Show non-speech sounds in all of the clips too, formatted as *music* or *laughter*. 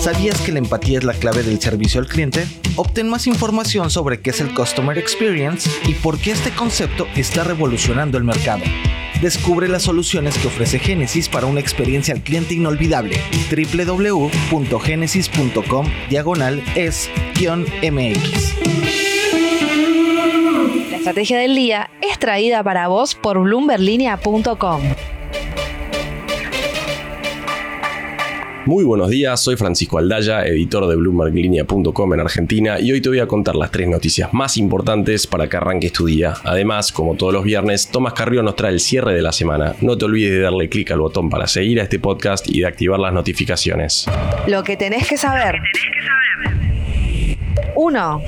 ¿Sabías que la empatía es la clave del servicio al cliente? Obtén más información sobre qué es el Customer Experience y por qué este concepto está revolucionando el mercado. Descubre las soluciones que ofrece Genesis para una experiencia al cliente inolvidable. www.genesis.com diagonal es-mx. La estrategia del día es traída para vos por bloomberlinia.com. Muy buenos días, soy Francisco Aldaya, editor de BloombergLinea.com en Argentina y hoy te voy a contar las tres noticias más importantes para que arranques tu día. Además, como todos los viernes, Tomás Carrió nos trae el cierre de la semana. No te olvides de darle clic al botón para seguir a este podcast y de activar las notificaciones. Lo que tenés que saber. 1.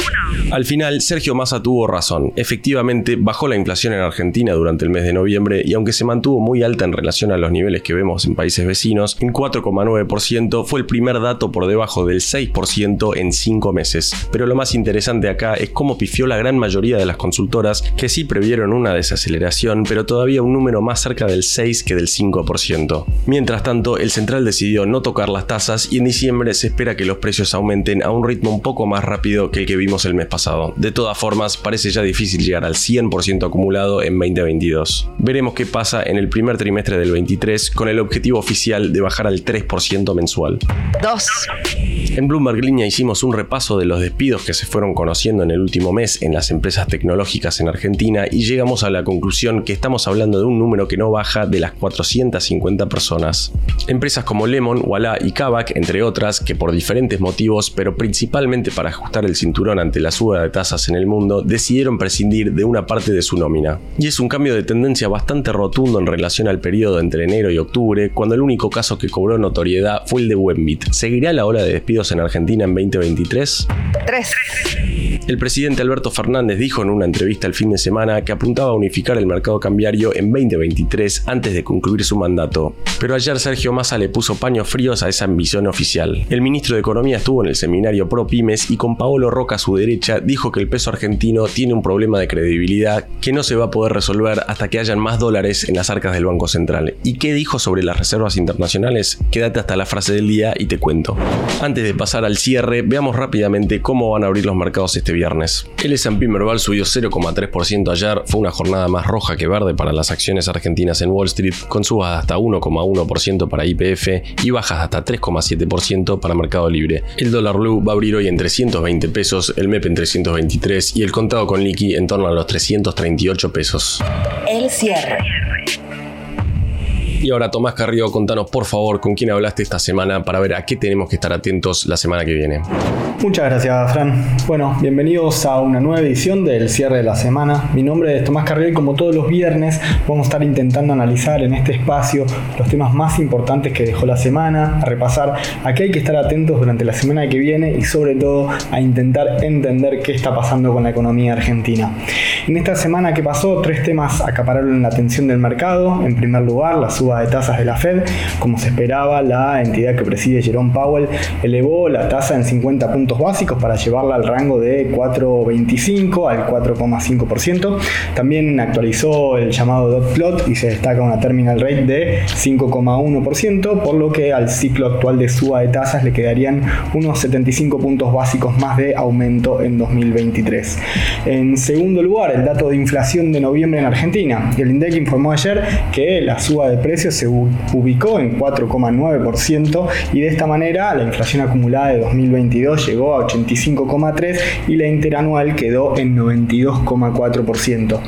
Al final, Sergio Massa tuvo razón. Efectivamente, bajó la inflación en Argentina durante el mes de noviembre y aunque se mantuvo muy alta en relación a los niveles que vemos en países vecinos, en 4,9% fue el primer dato por debajo del 6% en 5 meses. Pero lo más interesante acá es cómo pifió la gran mayoría de las consultoras que sí previeron una desaceleración, pero todavía un número más cerca del 6 que del 5%. Mientras tanto, el central decidió no tocar las tasas y en diciembre se espera que los precios aumenten a un ritmo un poco más rápido que el que vimos el mes pasado. De todas formas, parece ya difícil llegar al 100% acumulado en 2022. Veremos qué pasa en el primer trimestre del 23 con el objetivo oficial de bajar al 3% mensual. 2. En Bloomberg Línea hicimos un repaso de los despidos que se fueron conociendo en el último mes en las empresas tecnológicas en Argentina y llegamos a la conclusión que estamos hablando de un número que no baja de las 450 personas. Empresas como Lemon, Walla y Kavak, entre otras, que por diferentes motivos, pero principalmente para el cinturón ante la suba de tasas en el mundo, decidieron prescindir de una parte de su nómina. Y es un cambio de tendencia bastante rotundo en relación al periodo entre enero y octubre, cuando el único caso que cobró notoriedad fue el de Wembit. ¿Seguirá la ola de despidos en Argentina en 2023? 3. El presidente Alberto Fernández dijo en una entrevista el fin de semana que apuntaba a unificar el mercado cambiario en 2023 antes de concluir su mandato. Pero ayer Sergio Massa le puso paños fríos a esa ambición oficial. El ministro de Economía estuvo en el seminario Pro Pymes y con Paolo Roca a su derecha dijo que el peso argentino tiene un problema de credibilidad que no se va a poder resolver hasta que hayan más dólares en las arcas del Banco Central. ¿Y qué dijo sobre las reservas internacionales? Quédate hasta la frase del día y te cuento. Antes de pasar al cierre, veamos rápidamente cómo van a abrir los mercados este viernes. El S&P Merval subió 0,3% ayer, fue una jornada más roja que verde para las acciones argentinas en Wall Street, con subas hasta 1,1% para IPF y bajas hasta 3,7% para Mercado Libre. El dólar blue va a abrir hoy en 320 pesos, el MEP en 323 y el contado con liqui en torno a los 338 pesos. El cierre. Y ahora Tomás Carrillo, contanos por favor con quién hablaste esta semana para ver a qué tenemos que estar atentos la semana que viene. Muchas gracias, Fran. Bueno, bienvenidos a una nueva edición del cierre de la semana. Mi nombre es Tomás Carrillo y como todos los viernes vamos a estar intentando analizar en este espacio los temas más importantes que dejó la semana, a repasar a qué hay que estar atentos durante la semana que viene y sobre todo a intentar entender qué está pasando con la economía argentina. En esta semana que pasó, tres temas acapararon la atención del mercado. En primer lugar, la suba de tasas de la Fed. Como se esperaba, la entidad que preside Jerome Powell elevó la tasa en 50 puntos básicos para llevarla al rango de 4,25 al 4,5%. También actualizó el llamado dot plot y se destaca una terminal rate de 5,1%, por lo que al ciclo actual de suba de tasas le quedarían unos 75 puntos básicos más de aumento en 2023. En segundo lugar, el dato de inflación de noviembre en Argentina. El INDEC informó ayer que la suba de precios se ubicó en 4,9% y de esta manera la inflación acumulada de 2022 llegó a 85,3 y la interanual quedó en 92,4%.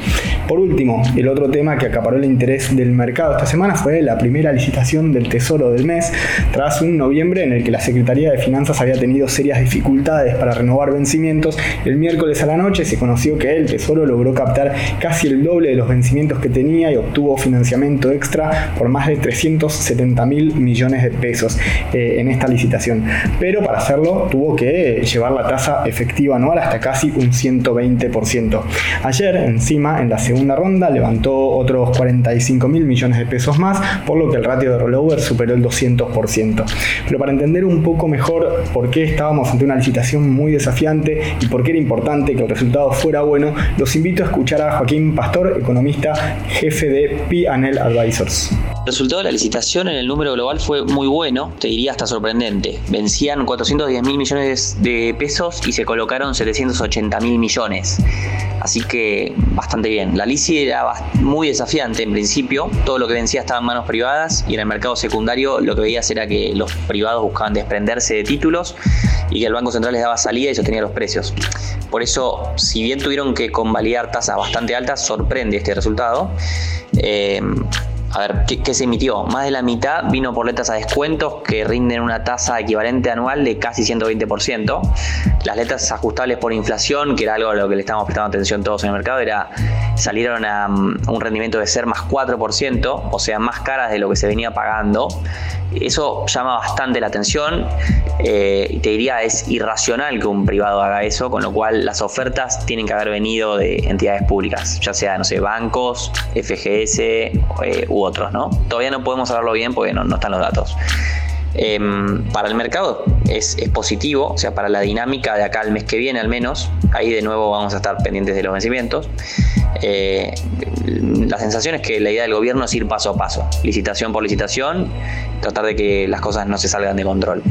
Por último, el otro tema que acaparó el interés del mercado esta semana fue la primera licitación del Tesoro del mes, tras un noviembre en el que la Secretaría de Finanzas había tenido serias dificultades para renovar vencimientos. El miércoles a la noche se conoció que el Tesoro logró captar casi el doble de los vencimientos que tenía y obtuvo financiamiento extra por más de 370 mil millones de pesos eh, en esta licitación. Pero para hacerlo tuvo que llevar la tasa efectiva anual hasta casi un 120%. Ayer, encima, en la segunda ronda, levantó otros 45 mil millones de pesos más, por lo que el ratio de rollover superó el 200%. Pero para entender un poco mejor por qué estábamos ante una licitación muy desafiante y por qué era importante que el resultado fuera bueno, los invito a escuchar a Joaquín Pastor, economista jefe de P&L Advisors. El resultado de la licitación en el número global fue muy bueno, te diría hasta sorprendente. Vencían 410 mil millones de pesos y se colocaron 780 mil millones. Así que bastante bien. La LICI era muy desafiante en principio. Todo lo que vencía estaba en manos privadas y en el mercado secundario lo que veías era que los privados buscaban desprenderse de títulos y que el Banco Central les daba salida y sostenía los precios. Por eso, si bien tuvieron que convalidar tasas bastante altas, sorprende este resultado. Eh, a ver, ¿qué, se emitió? Más de la mitad vino por letras a descuentos que rinden una tasa equivalente anual de casi 120%. Las letras ajustables por inflación, que era algo a lo que le estábamos prestando atención todos en el mercado, era salieron a um, un rendimiento de ser más 4%, o sea, más caras de lo que se venía pagando. Eso llama bastante la atención eh, y te diría es irracional que un privado haga eso, con lo cual las ofertas tienen que haber venido de entidades públicas, ya sea, no sé, bancos, FGS eh, u otros, ¿no? Todavía no podemos saberlo bien porque no, están los datos. Em, para el mercado es, positivo, o sea, para la dinámica de acá al mes que viene al menos, ahí de nuevo vamos a estar pendientes de los vencimientos. Eh, la sensación es que la idea del gobierno es ir paso a paso, licitación por licitación, tratar de que las cosas no se salgan de control.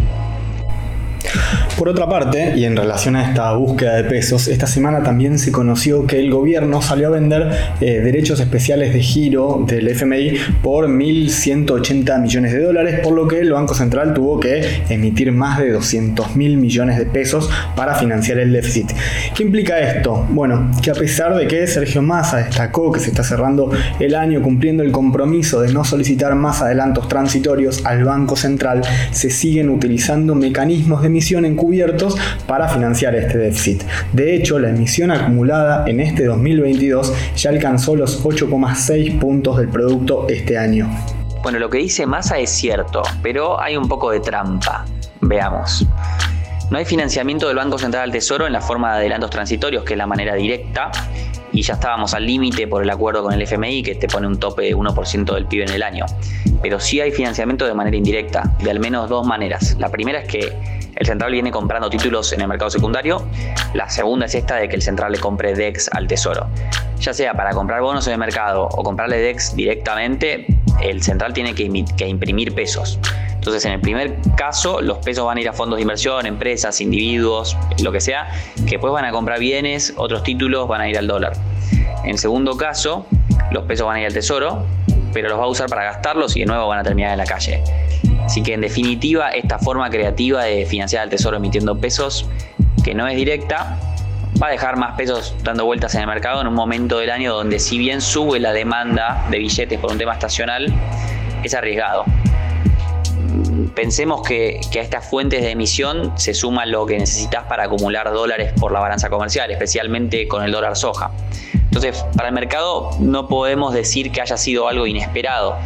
Por otra parte, y en relación a esta búsqueda de pesos, esta semana también se conoció que el gobierno salió a vender eh, derechos especiales de giro del FMI por 1.180 millones de dólares, por lo que el Banco Central tuvo que emitir más de 200 mil millones de pesos para financiar el déficit. ¿Qué implica esto? Bueno, que a pesar de que Sergio Massa destacó que se está cerrando el año cumpliendo el compromiso de no solicitar más adelantos transitorios al Banco Central, se siguen utilizando mecanismos de emisión en para financiar este déficit. De hecho, la emisión acumulada en este 2022 ya alcanzó los 8,6 puntos del producto este año. Bueno, lo que dice Massa es cierto, pero hay un poco de trampa. Veamos. No hay financiamiento del Banco Central del Tesoro en la forma de adelantos transitorios, que es la manera directa, y ya estábamos al límite por el acuerdo con el FMI que te pone un tope de 1% del PIB en el año. Pero sí hay financiamiento de manera indirecta, de al menos dos maneras. La primera es que el central viene comprando títulos en el mercado secundario. La segunda es esta de que el central le compre DEX al tesoro. Ya sea para comprar bonos en el mercado o comprarle DEX directamente, el central tiene que, imprimir pesos. Entonces, en el primer caso, los pesos van a ir a fondos de inversión, empresas, individuos, lo que sea, que después van a comprar bienes, otros títulos van a ir al dólar. En segundo caso, los pesos van a ir al tesoro, pero los va a usar para gastarlos y de nuevo van a terminar en la calle. Así que en definitiva, esta forma creativa de financiar al tesoro emitiendo pesos, que no es directa, va a dejar más pesos dando vueltas en el mercado en un momento del año donde si bien sube la demanda de billetes por un tema estacional, es arriesgado. Pensemos que, que, a estas fuentes de emisión se suma lo que necesitas para acumular dólares por la balanza comercial, especialmente con el dólar soja. Entonces, para el mercado no podemos decir que haya sido algo inesperado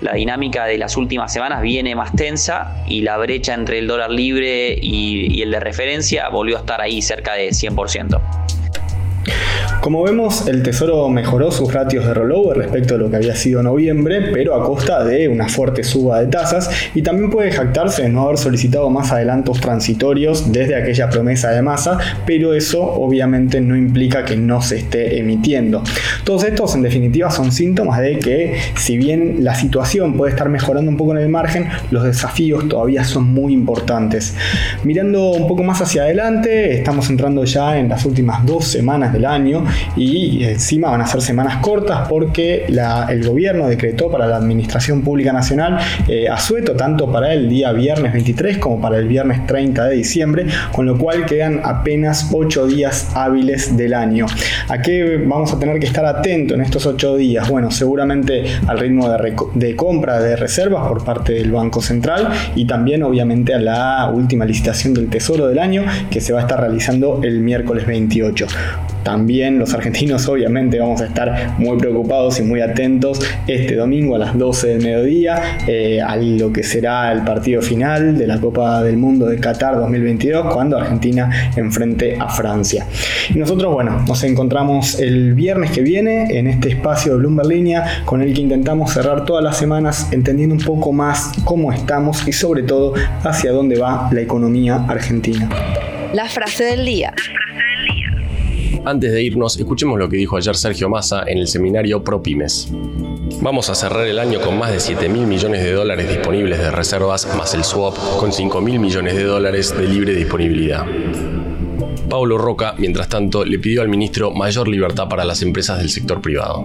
la dinámica de las últimas semanas viene más tensa y la brecha entre el dólar libre y, el de referencia volvió a estar ahí cerca de 100%. Como vemos, el Tesoro mejoró sus ratios de rollover respecto a lo que había sido noviembre, pero a costa de una fuerte suba de tasas y también puede jactarse de no haber solicitado más adelantos transitorios desde aquella promesa de masa, pero eso obviamente no implica que no se esté emitiendo. Todos estos en definitiva son síntomas de que si bien la situación puede estar mejorando un poco en el margen, los desafíos todavía son muy importantes. Mirando un poco más hacia adelante, estamos entrando ya en las últimas dos semanas del año y encima van a ser semanas cortas porque el gobierno decretó para la Administración Pública Nacional eh, asueto tanto para el día viernes 23 como para el viernes 30 de diciembre, con lo cual quedan apenas 8 días hábiles del año. ¿A qué vamos a tener que estar atentos en estos 8 días? Bueno, seguramente al ritmo de, de compra de reservas por parte del Banco Central y también obviamente a la última licitación del Tesoro del año que se va a estar realizando el miércoles 28. También los argentinos *laughs* obviamente vamos a estar muy preocupados y muy atentos este domingo a las 12 del mediodía eh, a lo que será el partido final de la Copa del Mundo de Qatar 2022 cuando Argentina enfrente a Francia. Y nosotros, bueno, nos encontramos el viernes que viene en este espacio de Bloomberg Línea con el que intentamos cerrar todas las semanas entendiendo un poco más cómo estamos y sobre todo hacia dónde va la economía argentina. La frase del día. Antes de irnos, escuchemos lo que dijo ayer Sergio Massa en el seminario ProPymes. Vamos a cerrar el año con más de 7 mil millones de dólares disponibles de reservas más el swap con 5 mil millones de dólares de libre disponibilidad. Pablo Roca, mientras tanto, le pidió al ministro mayor libertad para las empresas del sector privado.